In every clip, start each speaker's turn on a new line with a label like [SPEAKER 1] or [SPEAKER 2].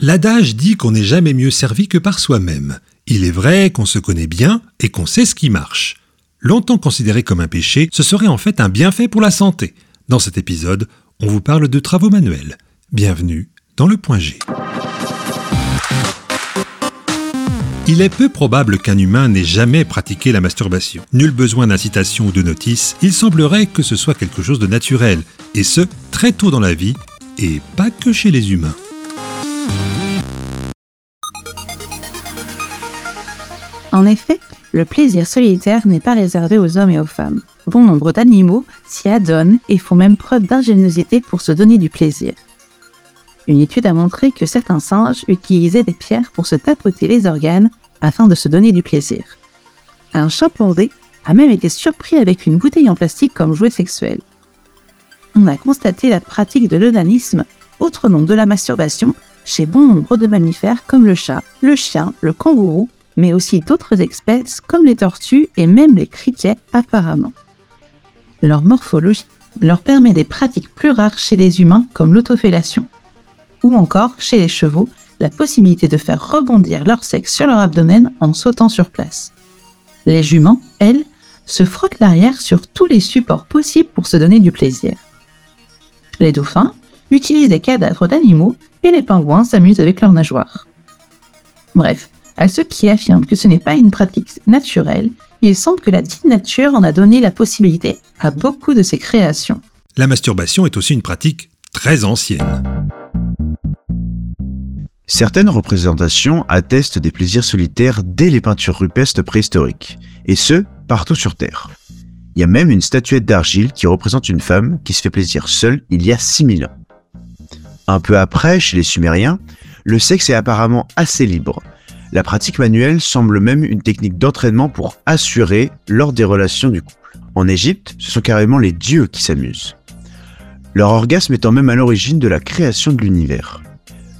[SPEAKER 1] L'adage dit qu'on n'est jamais mieux servi que par soi-même. Il est vrai qu'on se connaît bien et qu'on sait ce qui marche. Longtemps considéré comme un péché, ce serait en fait un bienfait pour la santé. Dans cet épisode, on vous parle de travaux manuels. Bienvenue dans le point G. Il est peu probable qu'un humain n'ait jamais pratiqué la masturbation. Nul besoin d'incitation ou de notice, il semblerait que ce soit quelque chose de naturel, et ce, très tôt dans la vie, et pas que chez les humains.
[SPEAKER 2] En effet, le plaisir solitaire n'est pas réservé aux hommes et aux femmes. Bon nombre d'animaux s'y adonnent et font même preuve d'ingéniosité pour se donner du plaisir. Une étude a montré que certains singes utilisaient des pierres pour se tapoter les organes afin de se donner du plaisir. Un chimpanzé a même été surpris avec une bouteille en plastique comme jouet sexuel. On a constaté la pratique de l'onanisme, autre nom de la masturbation, chez bon nombre de mammifères comme le chat, le chien, le kangourou mais aussi d'autres espèces comme les tortues et même les criquets apparemment. Leur morphologie leur permet des pratiques plus rares chez les humains comme l'autofellation, ou encore chez les chevaux la possibilité de faire rebondir leur sexe sur leur abdomen en sautant sur place. Les juments, elles, se frottent l'arrière sur tous les supports possibles pour se donner du plaisir. Les dauphins utilisent des cadavres d'animaux et les pingouins s'amusent avec leurs nageoires. Bref, à ceux qui affirment que ce n'est pas une pratique naturelle, il semble que la dite nature en a donné la possibilité à beaucoup de ses créations.
[SPEAKER 1] La masturbation est aussi une pratique très ancienne.
[SPEAKER 3] Certaines représentations attestent des plaisirs solitaires dès les peintures rupestres préhistoriques, et ce, partout sur Terre. Il y a même une statuette d'argile qui représente une femme qui se fait plaisir seule il y a 6000 ans. Un peu après, chez les Sumériens, le sexe est apparemment assez libre, la pratique manuelle semble même une technique d'entraînement pour assurer lors des relations du couple. En Égypte, ce sont carrément les dieux qui s'amusent. Leur orgasme étant même à l'origine de la création de l'univers.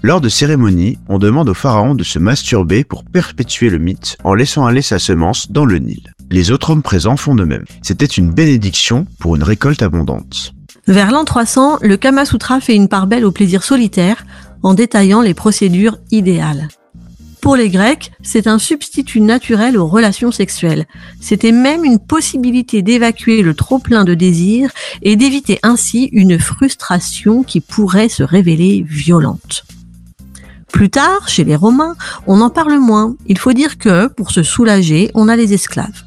[SPEAKER 3] Lors de cérémonies, on demande au pharaon de se masturber pour perpétuer le mythe en laissant aller sa semence dans le Nil. Les autres hommes présents font de même. C'était une bénédiction pour une récolte abondante.
[SPEAKER 4] Vers l'an 300, le Kama Sutra fait une part belle au plaisir solitaire en détaillant les procédures idéales. Pour les Grecs, c'est un substitut naturel aux relations sexuelles. C'était même une possibilité d'évacuer le trop-plein de désirs et d'éviter ainsi une frustration qui pourrait se révéler violente. Plus tard, chez les Romains, on en parle moins. Il faut dire que, pour se soulager, on a les esclaves.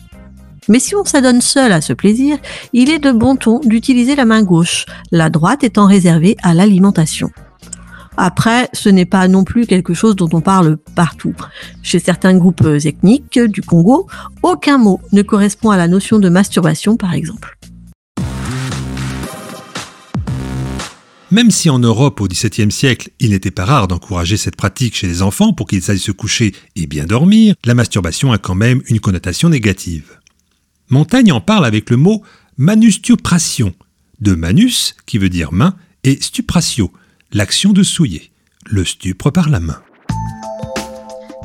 [SPEAKER 4] Mais si on s'adonne seul à ce plaisir, il est de bon ton d'utiliser la main gauche, la droite étant réservée à l'alimentation. Après, ce n'est pas non plus quelque chose dont on parle partout. Chez certains groupes ethniques du Congo, aucun mot ne correspond à la notion de masturbation, par exemple.
[SPEAKER 1] Même si en Europe au XVIIe siècle, il n'était pas rare d'encourager cette pratique chez les enfants pour qu'ils aillent se coucher et bien dormir, la masturbation a quand même une connotation négative. Montaigne en parle avec le mot manustupration, de manus qui veut dire main et stupratio l'action de souiller, le stupre par la main.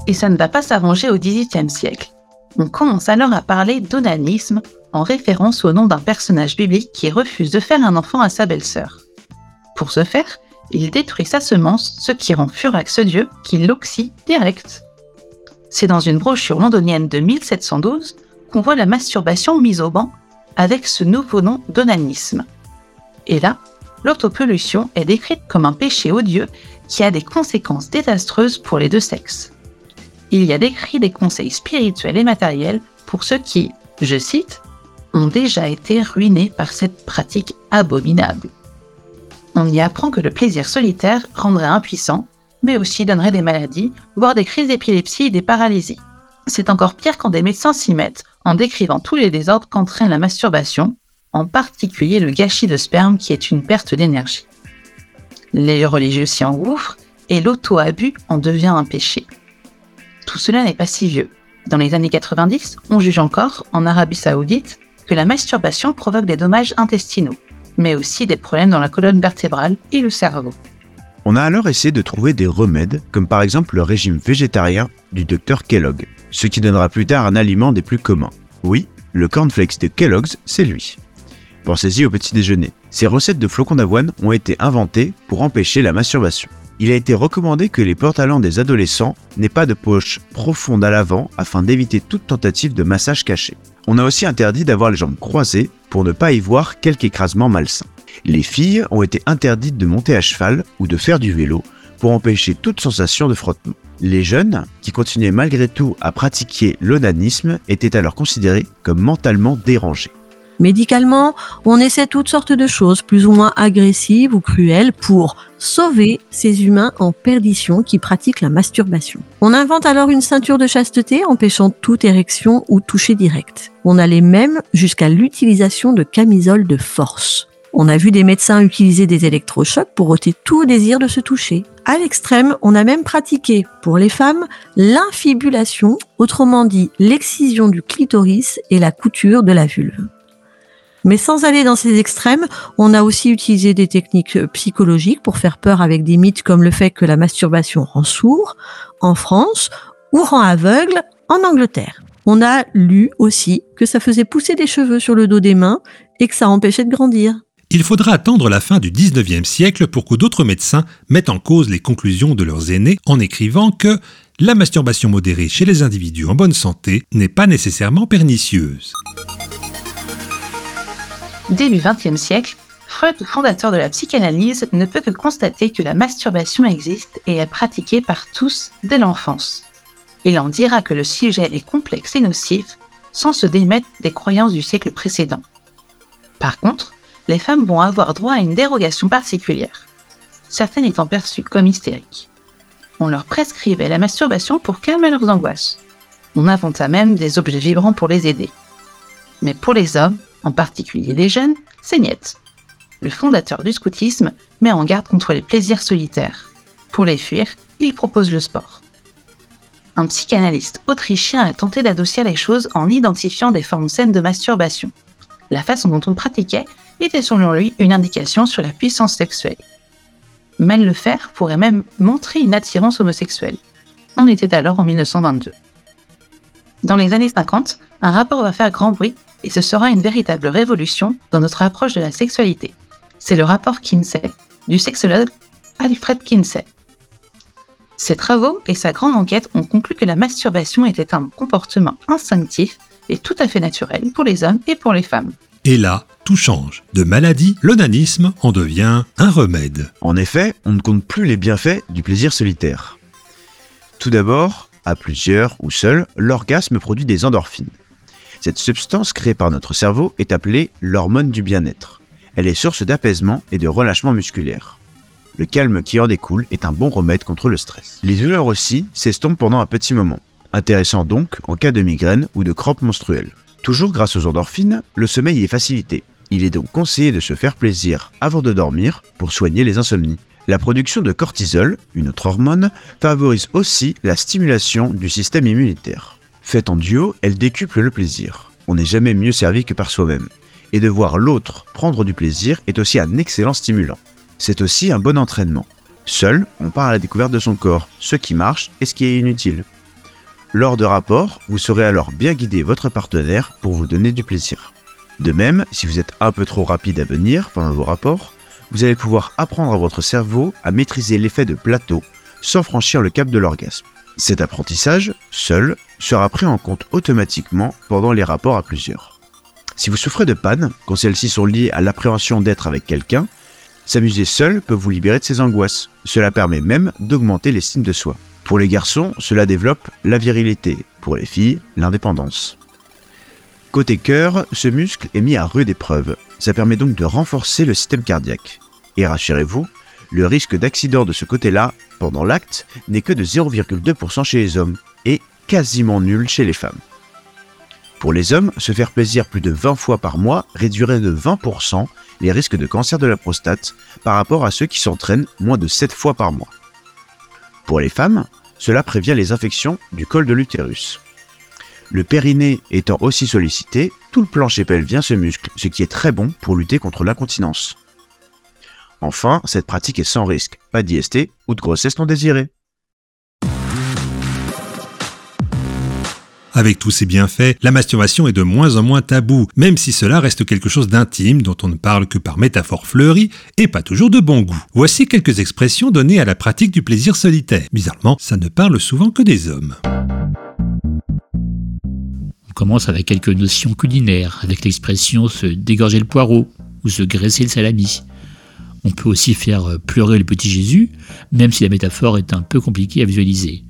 [SPEAKER 2] Et ça ne va pas s'arranger au XVIIIe siècle. On commence alors à parler d'onanisme en référence au nom d'un personnage biblique qui refuse de faire un enfant à sa belle-sœur. Pour ce faire, il détruit sa semence, ce qui rend furax ce dieu qui l'oxy direct. C'est dans une brochure londonienne de 1712 qu'on voit la masturbation mise au banc avec ce nouveau nom d'onanisme. Et là, l'autopollution est décrite comme un péché odieux qui a des conséquences désastreuses pour les deux sexes. Il y a décrit des conseils spirituels et matériels pour ceux qui, je cite, ont déjà été ruinés par cette pratique abominable. On y apprend que le plaisir solitaire rendrait impuissant, mais aussi donnerait des maladies, voire des crises d'épilepsie et des paralysies. C'est encore pire quand des médecins s'y mettent en décrivant tous les désordres qu'entraîne la masturbation, en particulier le gâchis de sperme qui est une perte d'énergie. Les religieux s'y engouffrent et l'auto-abus en devient un péché. Tout cela n'est pas si vieux. Dans les années 90, on juge encore, en Arabie saoudite, que la masturbation provoque des dommages intestinaux, mais aussi des problèmes dans la colonne vertébrale et le cerveau.
[SPEAKER 3] On a alors essayé de trouver des remèdes, comme par exemple le régime végétarien du docteur Kellogg, ce qui donnera plus tard un aliment des plus communs. Oui, le cornflakes de Kellogg's, c'est lui. Pensez-y au petit déjeuner. Ces recettes de flocons d'avoine ont été inventées pour empêcher la masturbation. il a été recommandé que les pantalons des adolescents n'aient pas de poche profonde à l'avant afin d'éviter toute tentative de massage caché. On a aussi interdit d'avoir les jambes croisées pour ne pas y voir quelque écrasement malsain. Les filles ont été interdites de monter à cheval ou de faire du vélo pour empêcher toute sensation de frottement. Les jeunes, qui continuaient malgré tout à pratiquer l'onanisme, étaient alors considérés comme mentalement dérangés.
[SPEAKER 4] Médicalement, on essaie toutes sortes de choses plus ou moins agressives ou cruelles pour sauver ces humains en perdition qui pratiquent la masturbation. On invente alors une ceinture de chasteté empêchant toute érection ou toucher direct. On allait même jusqu'à l'utilisation de camisoles de force. On a vu des médecins utiliser des électrochocs pour ôter tout désir de se toucher. À l'extrême, on a même pratiqué pour les femmes l'infibulation, autrement dit l'excision du clitoris et la couture de la vulve. Mais sans aller dans ces extrêmes, on a aussi utilisé des techniques psychologiques pour faire peur avec des mythes comme le fait que la masturbation rend sourd en France ou rend aveugle en Angleterre. On a lu aussi que ça faisait pousser des cheveux sur le dos des mains et que ça empêchait de grandir.
[SPEAKER 1] Il faudra attendre la fin du 19e siècle pour que d'autres médecins mettent en cause les conclusions de leurs aînés en écrivant que la masturbation modérée chez les individus en bonne santé n'est pas nécessairement pernicieuse.
[SPEAKER 2] Début XXe siècle, Freud, fondateur de la psychanalyse, ne peut que constater que la masturbation existe et est pratiquée par tous dès l'enfance. Il en dira que le sujet est complexe et nocif, sans se démettre des croyances du siècle précédent. Par contre, les femmes vont avoir droit à une dérogation particulière, certaines étant perçues comme hystériques. On leur prescrivait la masturbation pour calmer leurs angoisses. On inventa même des objets vibrants pour les aider. Mais pour les hommes, en particulier les jeunes, c'est niette. Le fondateur du scoutisme met en garde contre les plaisirs solitaires. Pour les fuir, il propose le sport. Un psychanalyste autrichien a tenté d'adoucir les choses en identifiant des formes saines de masturbation. La façon dont on pratiquait était selon lui une indication sur la puissance sexuelle. Mal le faire pourrait même montrer une attirance homosexuelle. On était alors en 1922. Dans les années 50, un rapport va faire grand bruit et ce sera une véritable révolution dans notre approche de la sexualité. C'est le rapport Kinsey du sexologue Alfred Kinsey. Ses travaux et sa grande enquête ont conclu que la masturbation était un comportement instinctif et tout à fait naturel pour les hommes et pour les femmes.
[SPEAKER 1] Et là, tout change. De maladie, l'onanisme en devient un remède.
[SPEAKER 3] En effet, on ne compte plus les bienfaits du plaisir solitaire. Tout d'abord, à plusieurs ou seul, l'orgasme produit des endorphines. Cette substance créée par notre cerveau est appelée l'hormone du bien-être. Elle est source d'apaisement et de relâchement musculaire. Le calme qui en découle est un bon remède contre le stress. Les douleurs aussi s'estompent pendant un petit moment, intéressant donc en cas de migraine ou de crampes menstruelles. Toujours grâce aux endorphines, le sommeil est facilité. Il est donc conseillé de se faire plaisir avant de dormir pour soigner les insomnies. La production de cortisol, une autre hormone, favorise aussi la stimulation du système immunitaire. Faite en duo, elle décuple le plaisir. On n'est jamais mieux servi que par soi-même. Et de voir l'autre prendre du plaisir est aussi un excellent stimulant. C'est aussi un bon entraînement. Seul, on part à la découverte de son corps, ce qui marche et ce qui est inutile. Lors de rapports, vous saurez alors bien guider votre partenaire pour vous donner du plaisir. De même, si vous êtes un peu trop rapide à venir pendant vos rapports, vous allez pouvoir apprendre à votre cerveau à maîtriser l'effet de plateau sans franchir le cap de l'orgasme. Cet apprentissage, seul, sera pris en compte automatiquement pendant les rapports à plusieurs. Si vous souffrez de panne, quand celles-ci sont liées à l'appréhension d'être avec quelqu'un, s'amuser seul peut vous libérer de ces angoisses. Cela permet même d'augmenter l'estime de soi. Pour les garçons, cela développe la virilité. Pour les filles, l'indépendance. Côté cœur, ce muscle est mis à rude épreuve. Ça permet donc de renforcer le système cardiaque. Et rassurez-vous, le risque d'accident de ce côté-là, pendant l'acte, n'est que de 0,2% chez les hommes et quasiment nul chez les femmes. Pour les hommes, se faire plaisir plus de 20 fois par mois réduirait de 20% les risques de cancer de la prostate par rapport à ceux qui s'entraînent moins de 7 fois par mois. Pour les femmes, cela prévient les infections du col de l'utérus. Le périnée étant aussi sollicité, tout le plancher pelvien se muscle, ce qui est très bon pour lutter contre l'incontinence. Enfin, cette pratique est sans risque, pas d'IST ou de grossesse non désirée.
[SPEAKER 1] Avec tous ces bienfaits, la masturbation est de moins en moins tabou, même si cela reste quelque chose d'intime dont on ne parle que par métaphore fleurie et pas toujours de bon goût. Voici quelques expressions données à la pratique du plaisir solitaire. Bizarrement, ça ne parle souvent que des hommes.
[SPEAKER 5] On commence avec quelques notions culinaires, avec l'expression se dégorger le poireau ou se graisser le salami. On peut aussi faire pleurer le petit Jésus, même si la métaphore est un peu compliquée à visualiser.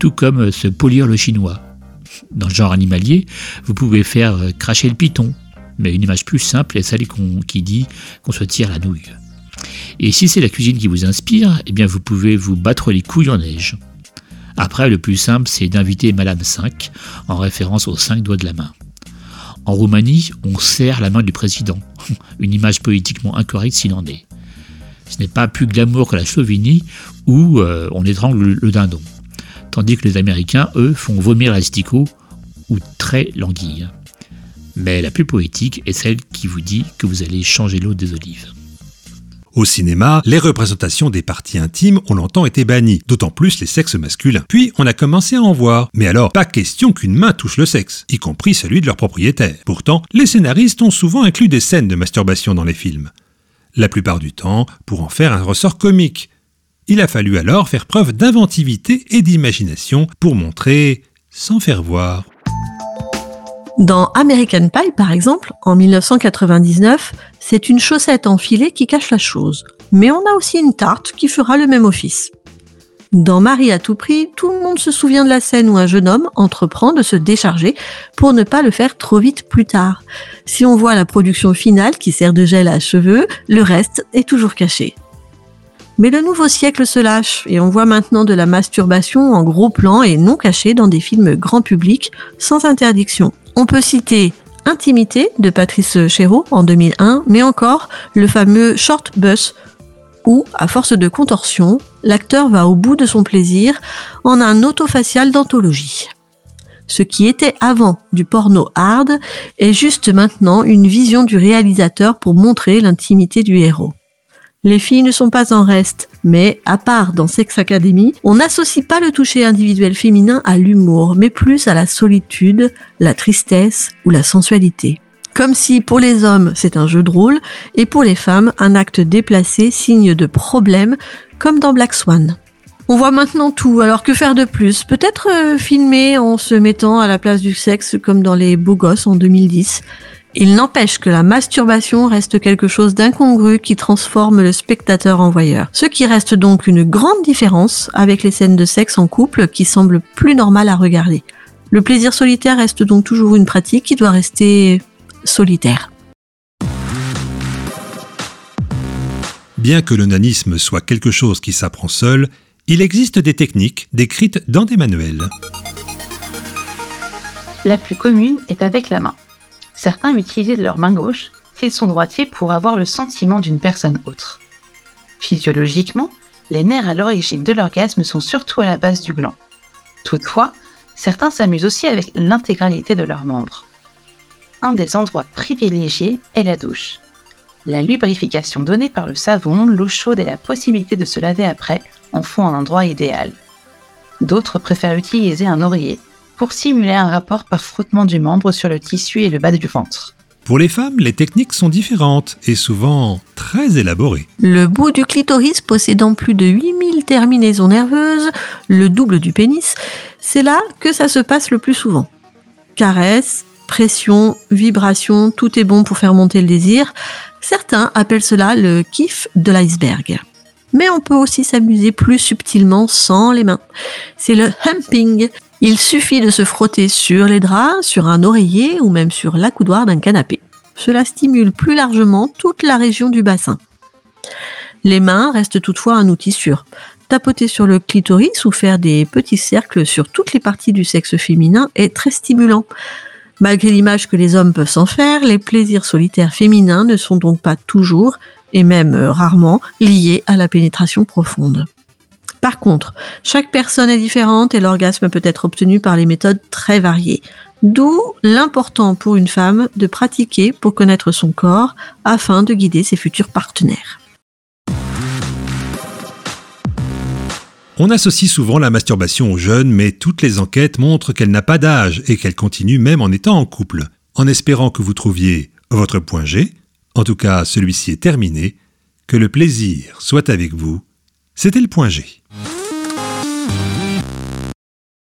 [SPEAKER 5] Tout comme se polir le chinois. Dans le genre animalier, vous pouvez faire cracher le python, mais une image plus simple est celle qui dit qu'on se tire la nouille. Et si c'est la cuisine qui vous inspire, eh bien vous pouvez vous battre les couilles en neige. Après, le plus simple, c'est d'inviter Madame 5, en référence aux cinq doigts de la main. En Roumanie, on serre la main du président, une image politiquement incorrecte s'il en est. Ce n'est pas plus glamour que la Slovénie où euh, on étrangle le dindon. Tandis que les Américains, eux, font vomir l'asticot ou très l'anguille. Mais la plus poétique est celle qui vous dit que vous allez changer l'eau des olives.
[SPEAKER 1] Au cinéma, les représentations des parties intimes ont longtemps été bannies, d'autant plus les sexes masculins. Puis on a commencé à en voir. Mais alors, pas question qu'une main touche le sexe, y compris celui de leur propriétaire. Pourtant, les scénaristes ont souvent inclus des scènes de masturbation dans les films la plupart du temps pour en faire un ressort comique. Il a fallu alors faire preuve d'inventivité et d'imagination pour montrer sans faire voir.
[SPEAKER 4] Dans American Pie, par exemple, en 1999, c'est une chaussette enfilée qui cache la chose. Mais on a aussi une tarte qui fera le même office. Dans Marie à tout prix, tout le monde se souvient de la scène où un jeune homme entreprend de se décharger pour ne pas le faire trop vite plus tard. Si on voit la production finale qui sert de gel à cheveux, le reste est toujours caché. Mais le nouveau siècle se lâche et on voit maintenant de la masturbation en gros plan et non caché dans des films grand public sans interdiction. On peut citer Intimité de Patrice Chéreau en 2001, mais encore le fameux Short Bus où, à force de contorsion, l'acteur va au bout de son plaisir en un autofacial d'anthologie. Ce qui était avant du porno hard est juste maintenant une vision du réalisateur pour montrer l'intimité du héros. Les filles ne sont pas en reste, mais à part dans Sex Academy, on n'associe pas le toucher individuel féminin à l'humour, mais plus à la solitude, la tristesse ou la sensualité. Comme si pour les hommes c'est un jeu de rôle et pour les femmes un acte déplacé signe de problème comme dans Black Swan. On voit maintenant tout, alors que faire de plus? Peut-être euh, filmer en se mettant à la place du sexe comme dans les Beaux Gosses en 2010. Il n'empêche que la masturbation reste quelque chose d'incongru qui transforme le spectateur en voyeur. Ce qui reste donc une grande différence avec les scènes de sexe en couple qui semblent plus normales à regarder. Le plaisir solitaire reste donc toujours une pratique qui doit rester solitaire.
[SPEAKER 1] Bien que l'onanisme soit quelque chose qui s'apprend seul, il existe des techniques décrites dans des manuels.
[SPEAKER 2] La plus commune est avec la main. Certains utilisent leur main gauche s'ils sont droitiers pour avoir le sentiment d'une personne autre. Physiologiquement, les nerfs à l'origine de l'orgasme sont surtout à la base du gland. Toutefois, certains s'amusent aussi avec l'intégralité de leurs membres un des endroits privilégiés est la douche. La lubrification donnée par le savon, l'eau chaude et la possibilité de se laver après en font un endroit idéal. D'autres préfèrent utiliser un oreiller pour simuler un rapport par frottement du membre sur le tissu et le bas du ventre.
[SPEAKER 1] Pour les femmes, les techniques sont différentes et souvent très élaborées.
[SPEAKER 4] Le bout du clitoris possédant plus de 8000 terminaisons nerveuses, le double du pénis, c'est là que ça se passe le plus souvent. Caresses, pression, vibration, tout est bon pour faire monter le désir. Certains appellent cela le kiff de l'iceberg. Mais on peut aussi s'amuser plus subtilement sans les mains. C'est le humping. Il suffit de se frotter sur les draps, sur un oreiller ou même sur l'accoudoir d'un canapé. Cela stimule plus largement toute la région du bassin. Les mains restent toutefois un outil sûr. Tapoter sur le clitoris ou faire des petits cercles sur toutes les parties du sexe féminin est très stimulant. Malgré l'image que les hommes peuvent s'en faire, les plaisirs solitaires féminins ne sont donc pas toujours, et même euh, rarement, liés à la pénétration profonde. Par contre, chaque personne est différente et l'orgasme peut être obtenu par les méthodes très variées. D'où l'important pour une femme de pratiquer pour connaître son corps afin de guider ses futurs partenaires.
[SPEAKER 1] On associe souvent la masturbation aux jeunes, mais toutes les enquêtes montrent qu'elle n'a pas d'âge et qu'elle continue même en étant en couple. En espérant que vous trouviez votre point G, en tout cas celui-ci est terminé, que le plaisir soit avec vous, c'était le point G.